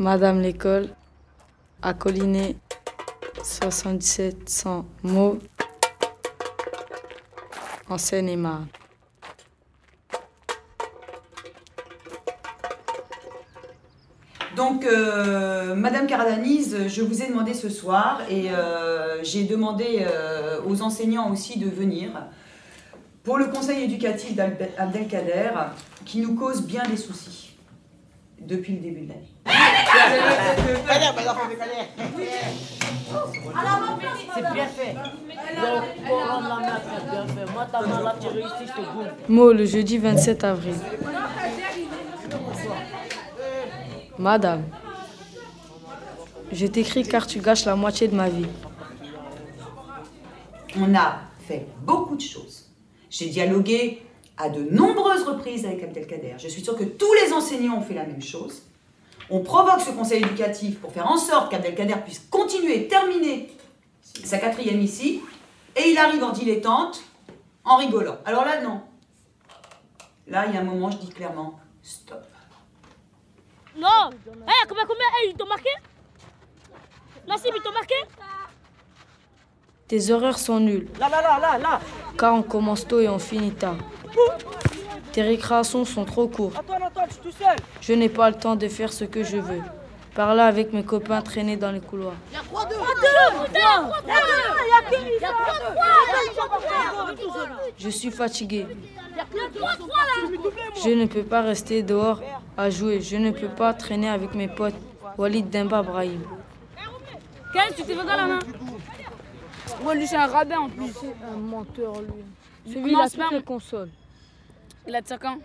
Madame l'école a colliné 7700 mots en Seine-et-Marne. Donc, euh, Madame Caradanise, je vous ai demandé ce soir et euh, j'ai demandé euh, aux enseignants aussi de venir pour le conseil éducatif d'Abdelkader qui nous cause bien des soucis depuis le début de l'année. C'est bien fait. Mot le jeudi 27 avril. Madame, je t'écris car tu gâches la moitié de ma vie. On a fait beaucoup de choses. J'ai dialogué à de nombreuses reprises avec Abdelkader. Je suis sûre que tous les enseignants ont fait la même chose. On provoque ce conseil éducatif pour faire en sorte qu'Abdelkader puisse continuer et terminer sa quatrième ici. Et il arrive en dilettante en rigolant. Alors là, non. Là, il y a un moment, je dis clairement, stop. Non Eh, combien, combien Eh, ils t'ont marqué? Nassim, ils t'ont marqué? Tes horaires sont nuls. Là, là, là, là, là. Car on commence tôt et on finit tard. Tes récréations sont trop courtes. Antoine, Antoine, je suis tout seul. Je n'ai pas le temps de faire ce que je veux. Par là, avec mes copains, traîner dans les couloirs. Il y a 3 2 Il y a 3 Je suis fatigué. Il y a 3 3 là Je ne peux pas rester dehors à jouer. Je ne peux pas traîner avec mes potes. Walid Demba Brahim. Quel tu t'es fait dans la main Ouais, lui, c'est un rabbin en plus. C'est un menteur, lui. Il Celui-là, par- les consoles. Il a de 5 ans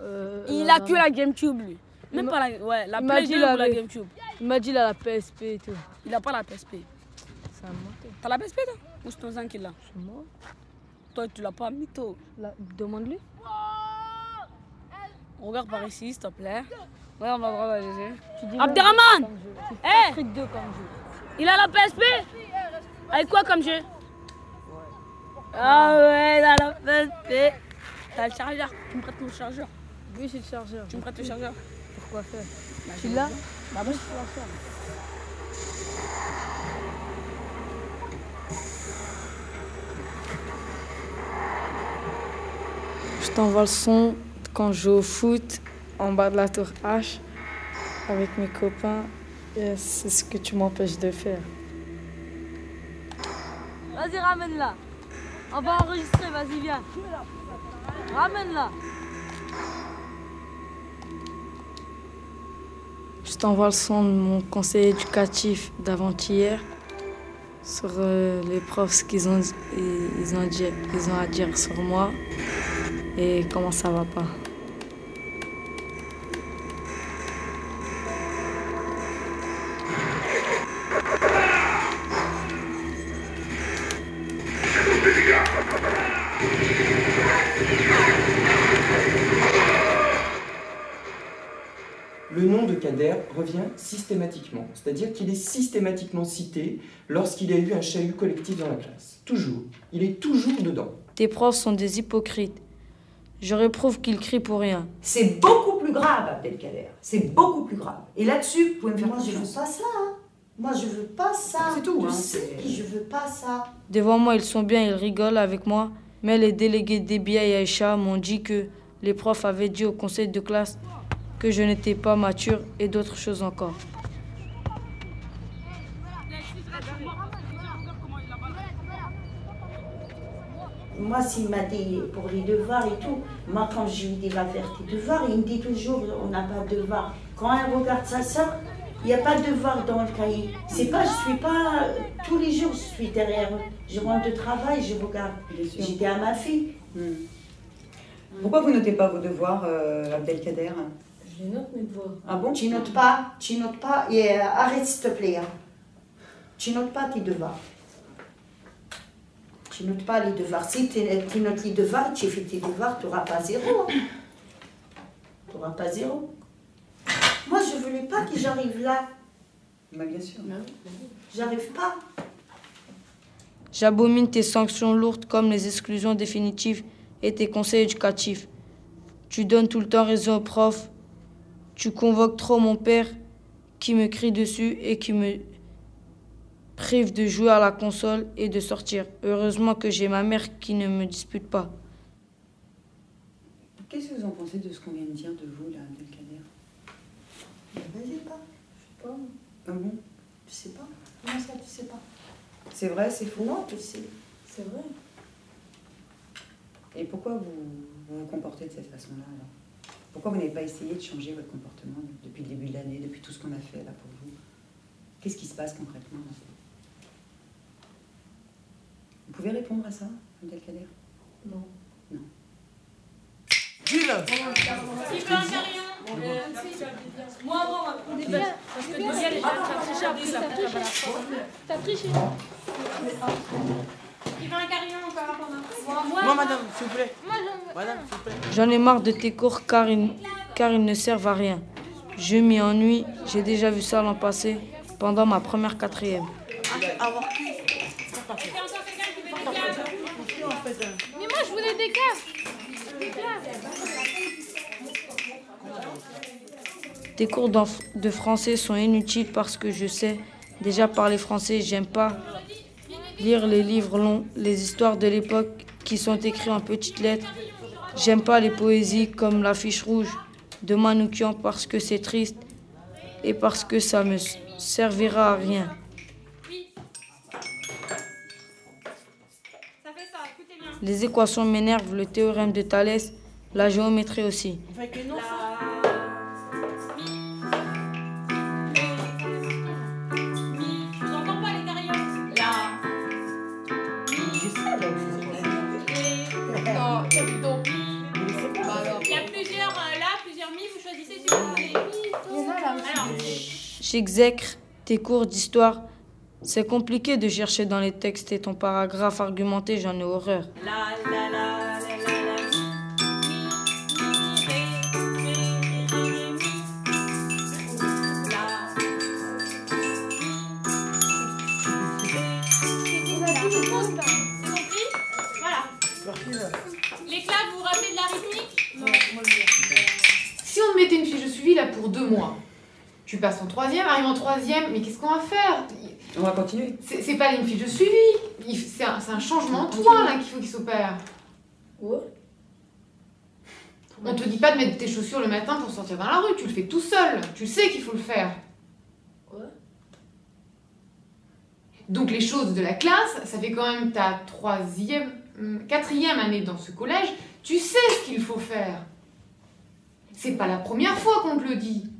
Euh, Il euh, a que la GameCube, lui. Même pas la, ouais, la il m'a Play dit 2 la ou la. GameCube. Il m'a dit il a la PSP et tout. Il a pas la PSP. Un menteur. T'as la PSP toi Ou c'est ton zin qui l'a C'est moi. Toi tu l'as pas mytho. Là, Demande-lui. Regarde par ici s'il te plaît. Ma droite à Jésus. Tu dis Abderrahman Eh Patrick 2 comme jeu. Il a la PSP Avec quoi comme jeu Ah ouais, il a la PSP. T'as le chargeur. Tu me prêtes mon chargeur. Oui, c'est le chargeur. Tu me prêtes le chargeur. Pourquoi faire? Bah, Tu je- l'as? Bah oui. Je t'envoie le son quand je joue au foot en bas de la tour H avec mes copains. Et c'est ce que tu m'empêches de faire. Vas-y, ramène-la. On va enregistrer, vas-y, viens. Ramène-la. Je t'envoie le son de mon conseil éducatif d'avant-hier sur euh, les profs, ce qu'ils ont, ils, ont, ont à dire sur moi et comment ça va pas. Revient systématiquement, c'est-à-dire qu'il est systématiquement cité lorsqu'il y a eu un chahut collectif dans la classe. Toujours. Il est toujours dedans. Tes profs sont des hypocrites. Je réprouve qu'ils crient pour rien. C'est beaucoup plus grave, Abdelkader. C'est beaucoup plus grave. Et là-dessus, vous pouvez me faire Moi, je veux pas ça. hein. Moi, je veux pas ça. C'est tout, Tu hein, sais c'est- que je veux pas ça. Devant moi, ils sont bien, ils rigolent avec moi. Mais les délégués d'Ebia et Aïcha m'ont dit que les profs avaient dit au conseil de classe que je n'étais pas mature et d'autres choses encore. Moi, s'il m'a dit pour les devoirs et tout, moi, quand je lui dis va faire tes devoirs, il me dit toujours on n'a pas de devoirs. Quand elle regarde sa soeur, il n'y a pas de devoirs dans le cahier. C'est pas, je suis pas, tous les jours, je suis derrière eux. Je rentre de travail, je regarde. J'étais à ma fille. Hmm. Pourquoi vous notez pas vos devoirs, euh, Abdelkader? Je note mes devoirs. Ah bon Tu notes pas, tu notes pas, et euh, arrête s'il te plaît. hein. Tu notes pas tes devoirs. Tu notes pas les devoirs. Si tu tu notes les devoirs, tu fais tes devoirs, tu n'auras pas zéro. Tu n'auras pas zéro. Moi, je voulais pas que j'arrive là. Bah, Bien sûr. J'arrive pas. J'abomine tes sanctions lourdes comme les exclusions définitives et tes conseils éducatifs. Tu donnes tout le temps raison aux profs. Tu convoques trop mon père qui me crie dessus et qui me prive de jouer à la console et de sortir. Heureusement que j'ai ma mère qui ne me dispute pas. Qu'est-ce que vous en pensez de ce qu'on vient de dire de vous, là, Abdelkader Vas-y pas. Je sais pas. Ah bon? Tu sais pas. Comment ça, tu sais pas? C'est vrai, c'est faux Non, tu sais. C'est vrai. Et pourquoi vous vous, vous comportez de cette façon-là, alors? Pourquoi vous n'avez pas essayé de changer votre comportement depuis le début de l'année, depuis tout ce qu'on a fait, là, pour vous? Qu'est-ce qui se passe concrètement là Vous pouvez répondre à ça, Abdelkader Non. Non. Moi, moi, on est. Parce que Daniel, t'as triché après ça. T'as triché Il veut un carillon encore. Moi, Moi, madame, s'il vous plaît. Moi, j'en ai marre de tes cours car ils, car ils ne servent à rien. Je m'y ennuie, j'ai déjà vu ça l'an passé, pendant ma première quatrième. Mais moi, je voulais des caves. Des caves. Tes cours de français sont inutiles parce que je sais déjà parler français, j'aime pas lire les livres longs, les histoires de l'époque qui sont écrits en petites lettres. J'aime pas les poésies comme La fiche rouge de Manoukian parce que c'est triste et parce que ça me servira à rien. Les équations m'énervent, le théorème de Thalès, la géométrie aussi. J'exècre tes cours d'histoire. C'est compliqué de chercher dans les textes et ton paragraphe argumenté, j'en ai horreur. la la la la la la mi, mi, ré, ré, ré, mi. La. C'est compris Voilà. Les classes, vous vous rappelez de la rythmique? Si on te mettait une fiche de suivi là pour deux mois, tu passes en troisième, arrive en troisième, mais qu'est-ce qu'on va faire? On va continuer. C'est pas une fiche de suivi, c'est un, un changement de toi là qu'il faut qu'il s'opère. Ouais. On te dit pas de mettre tes chaussures le matin pour sortir dans la rue, tu le fais tout seul, tu sais qu'il faut le faire. Ouais. Donc les choses de la classe, ça fait quand même ta troisième, hum, quatrième année dans ce collège, tu sais ce qu'il faut faire. C'est pas la première fois qu'on te le dit.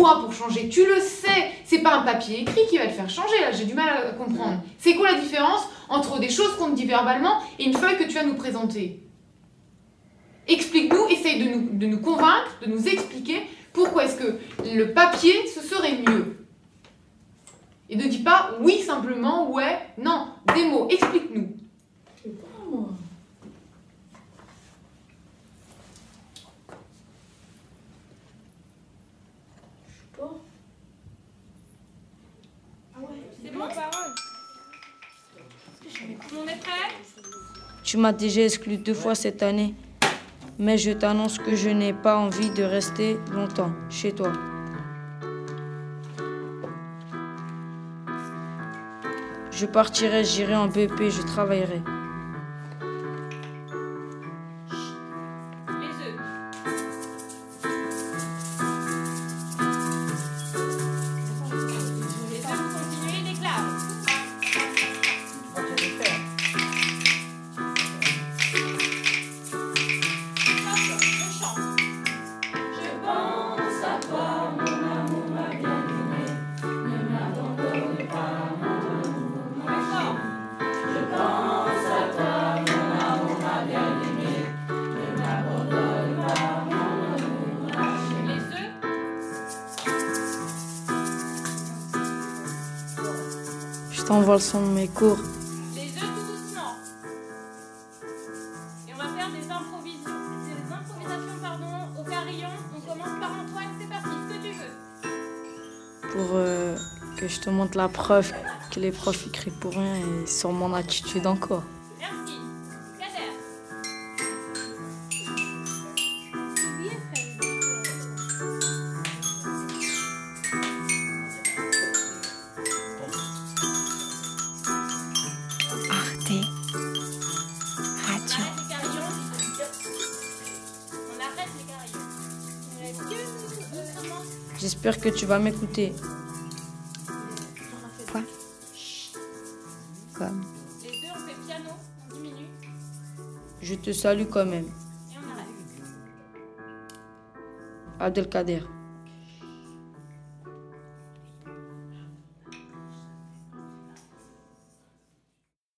Quoi pour changer? Tu le sais, c'est pas un papier écrit qui va te faire changer, là j'ai du mal à comprendre. C'est quoi la différence entre des choses qu'on te dit verbalement et une feuille que tu vas nous présenter? Explique-nous, essaye de nous, de nous convaincre, de nous expliquer pourquoi est-ce que le papier, ce serait mieux. Et ne dis pas oui simplement, ouais, non, des mots, explique-nous. C'est bon Tu m'as déjà exclu deux fois cette année, mais je t'annonce que je n'ai pas envie de rester longtemps chez toi. Je partirai, j'irai en BP, je travaillerai. Œufs, Je t'envoie le son de mes cours. les œufs tout doucement. Et on va faire des improvisations, des improvisations pardon, au carillon. On commence par Antoine, c'est parti, ce que tu veux. pour euh, que je te montre la preuve que les profs écrivent pour rien et sur mon attitude encore. J'espère que tu vas m'écouter. Quoi? Comme Les deux, on fait piano en 10 minutes Je te salue quand même. et on arrête. Abdelkader.